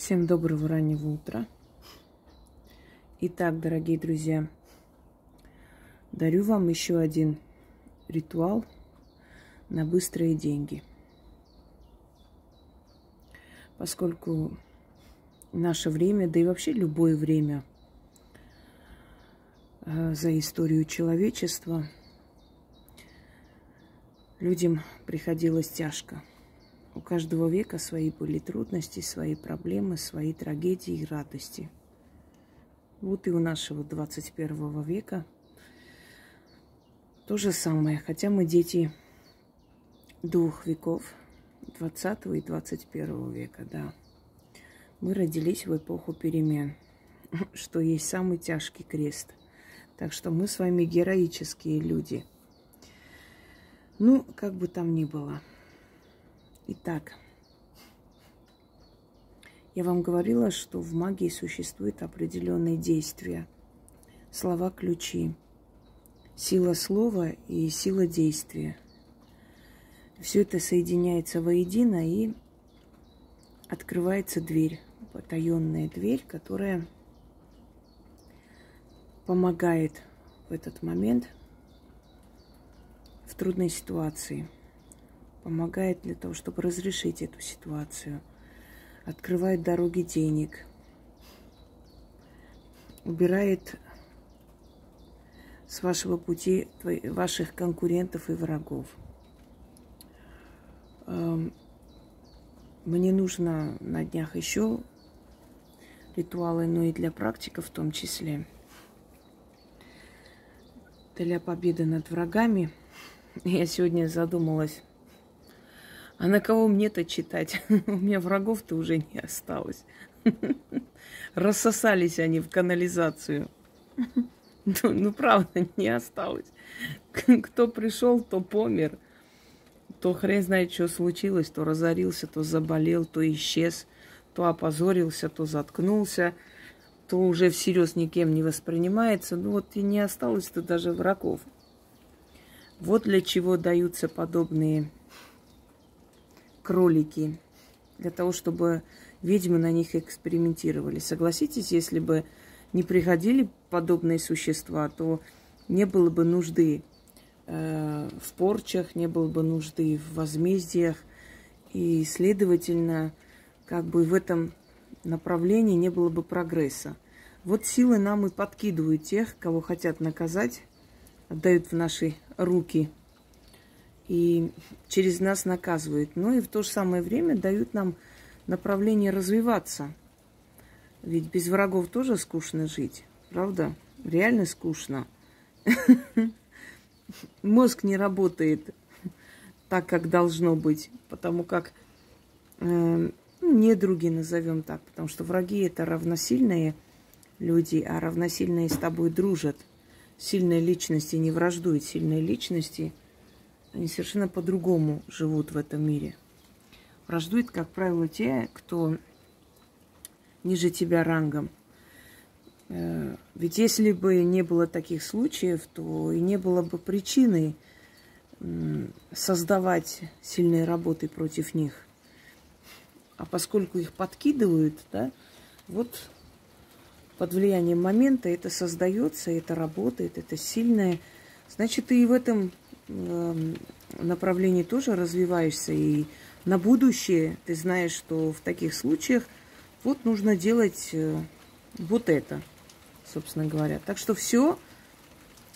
Всем доброго раннего утра. Итак, дорогие друзья, дарю вам еще один ритуал на быстрые деньги. Поскольку наше время, да и вообще любое время э, за историю человечества людям приходилось тяжко – у каждого века свои были трудности, свои проблемы, свои трагедии и радости. Вот и у нашего 21 века то же самое, хотя мы дети двух веков, 20 и 21 века, да. Мы родились в эпоху перемен, что есть самый тяжкий крест. Так что мы с вами героические люди. Ну, как бы там ни было – Итак, я вам говорила, что в магии существуют определенные действия. Слова-ключи. Сила слова и сила действия. Все это соединяется воедино и открывается дверь, потаенная дверь, которая помогает в этот момент в трудной ситуации – помогает для того, чтобы разрешить эту ситуацию, открывает дороги денег, убирает с вашего пути ваших конкурентов и врагов. Эм, мне нужно на днях еще ритуалы, но и для практиков в том числе. Для победы над врагами. Я сегодня задумалась, а на кого мне-то читать? У меня врагов-то уже не осталось. Рассосались они в канализацию. Ну, ну, правда, не осталось. Кто пришел, то помер. То хрен знает, что случилось. То разорился, то заболел, то исчез. То опозорился, то заткнулся. То уже всерьез никем не воспринимается. Ну вот и не осталось-то даже врагов. Вот для чего даются подобные кролики, для того, чтобы ведьмы на них экспериментировали. Согласитесь, если бы не приходили подобные существа, то не было бы нужды э, в порчах, не было бы нужды в возмездиях, и, следовательно, как бы в этом направлении не было бы прогресса. Вот силы нам и подкидывают тех, кого хотят наказать, отдают в наши руки – и через нас наказывают. Но и в то же самое время дают нам направление развиваться. Ведь без врагов тоже скучно жить, правда? Реально скучно. Мозг не работает так, как должно быть, потому как э, ну, не недруги назовем так, потому что враги это равносильные люди, а равносильные с тобой дружат. Сильные личности не враждуют, сильные личности – они совершенно по-другому живут в этом мире. Враждуют, как правило, те, кто ниже тебя рангом. Э, ведь если бы не было таких случаев, то и не было бы причины создавать сильные работы против них. А поскольку их подкидывают, да, вот под влиянием момента это создается, это работает, это сильное, значит, и в этом направлении тоже развиваешься. И на будущее ты знаешь, что в таких случаях вот нужно делать э, вот это, собственно говоря. Так что все,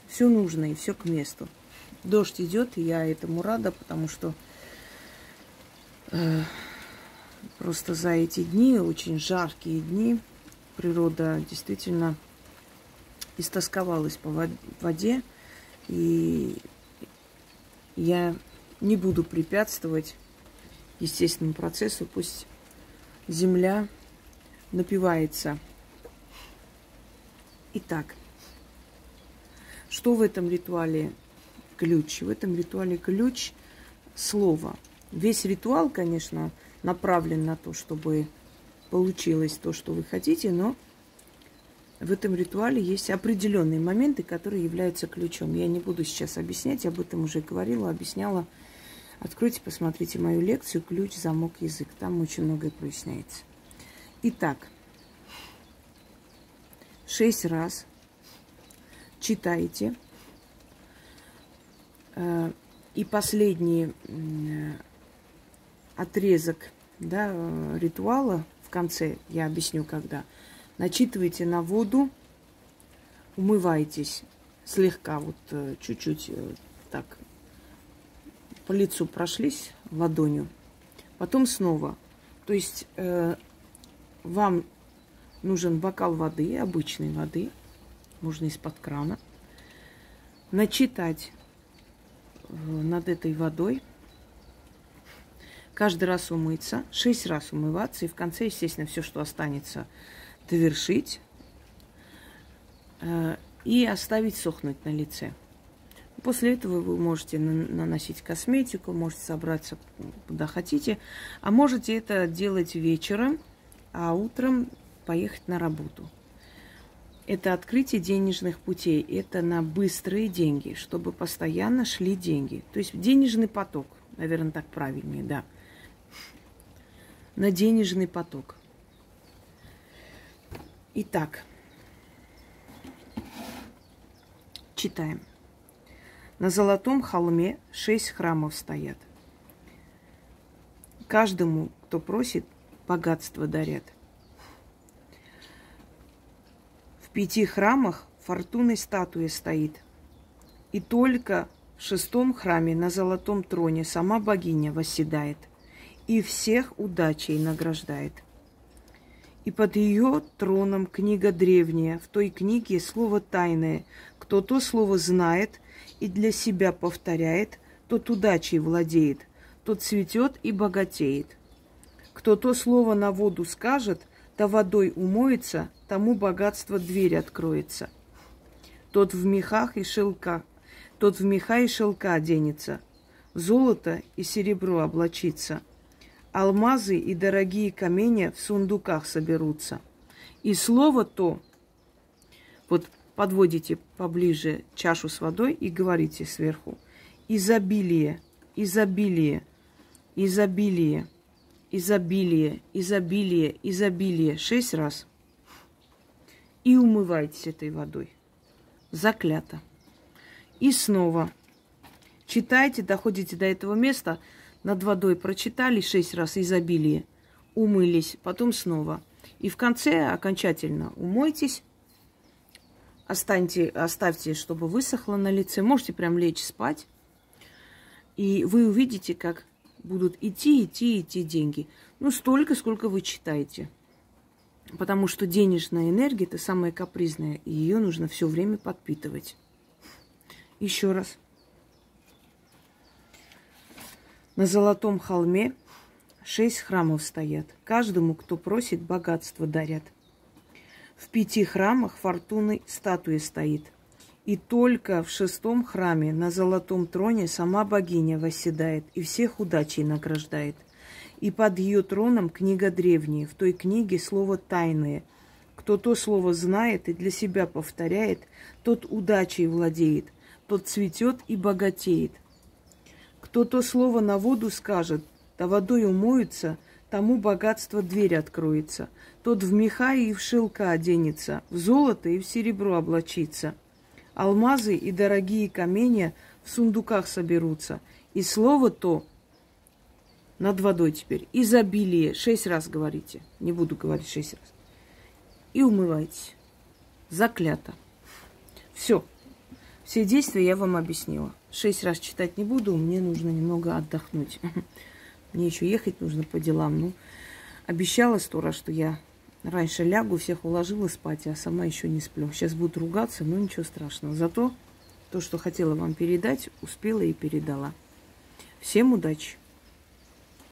все нужно и все к месту. Дождь идет, и я этому рада, потому что э, просто за эти дни, очень жаркие дни, природа действительно истосковалась по воде. И я не буду препятствовать естественному процессу, пусть земля напивается. Итак, что в этом ритуале ключ? В этом ритуале ключ слова. Весь ритуал, конечно, направлен на то, чтобы получилось то, что вы хотите, но в этом ритуале есть определенные моменты, которые являются ключом. Я не буду сейчас объяснять, об этом уже говорила, объясняла. Откройте, посмотрите мою лекцию «Ключ, замок, язык». Там очень многое проясняется. Итак, шесть раз читайте. Э, и последний отрезок да, э, ритуала в конце, я объясню когда, начитывайте на воду, умывайтесь слегка, вот э, чуть-чуть так по лицу прошлись ладонью, потом снова. То есть э, вам нужен бокал воды, обычной воды, можно из-под крана, начитать э, над этой водой, каждый раз умыться, шесть раз умываться, и в конце, естественно, все, что останется, довершить э, и оставить сохнуть на лице. После этого вы можете наносить косметику, можете собраться куда хотите, а можете это делать вечером, а утром поехать на работу. Это открытие денежных путей, это на быстрые деньги, чтобы постоянно шли деньги. То есть денежный поток, наверное, так правильнее, да. На денежный поток. Итак, читаем. На золотом холме шесть храмов стоят. Каждому, кто просит, богатство дарят. В пяти храмах фортуной статуя стоит. И только в шестом храме на золотом троне сама богиня восседает и всех удачей награждает. И под ее троном книга древняя, в той книге слово тайное. Кто то слово знает, и для себя повторяет, тот удачей владеет, тот цветет и богатеет. Кто то слово на воду скажет, да водой умоется, тому богатство дверь откроется. Тот в мехах и шелка, тот в меха и шелка оденется, в золото и серебро облачится. Алмазы и дорогие камни в сундуках соберутся. И слово то, вот подводите поближе чашу с водой и говорите сверху. Изобилие, изобилие, изобилие, изобилие, изобилие, изобилие. Шесть раз. И умывайтесь этой водой. Заклято. И снова. Читайте, доходите до этого места, над водой прочитали шесть раз изобилие, умылись, потом снова. И в конце окончательно умойтесь, Останьте, оставьте, чтобы высохло на лице. Можете прям лечь спать. И вы увидите, как будут идти, идти, идти деньги. Ну, столько, сколько вы читаете. Потому что денежная энергия – это самая капризная, и ее нужно все время подпитывать. Еще раз. На золотом холме шесть храмов стоят. Каждому, кто просит, богатство дарят. В пяти храмах фортуны статуя стоит. И только в шестом храме на золотом троне сама богиня восседает и всех удачей награждает. И под ее троном книга древняя, в той книге слово тайное. Кто то слово знает и для себя повторяет, тот удачей владеет, тот цветет и богатеет. Кто то слово на воду скажет, да водой умоется, тому богатство дверь откроется. Тот в меха и в шелка оденется, в золото и в серебро облачится. Алмазы и дорогие каменья в сундуках соберутся. И слово то над водой теперь. Изобилие. Шесть раз говорите. Не буду говорить шесть раз. И умывайтесь. Заклято. Все. Все действия я вам объяснила. Шесть раз читать не буду, мне нужно немного отдохнуть. Мне еще ехать нужно по делам. Ну, обещала сто раз, что я раньше лягу, всех уложила спать, а сама еще не сплю. Сейчас будут ругаться, но ничего страшного. Зато то, что хотела вам передать, успела и передала. Всем удачи!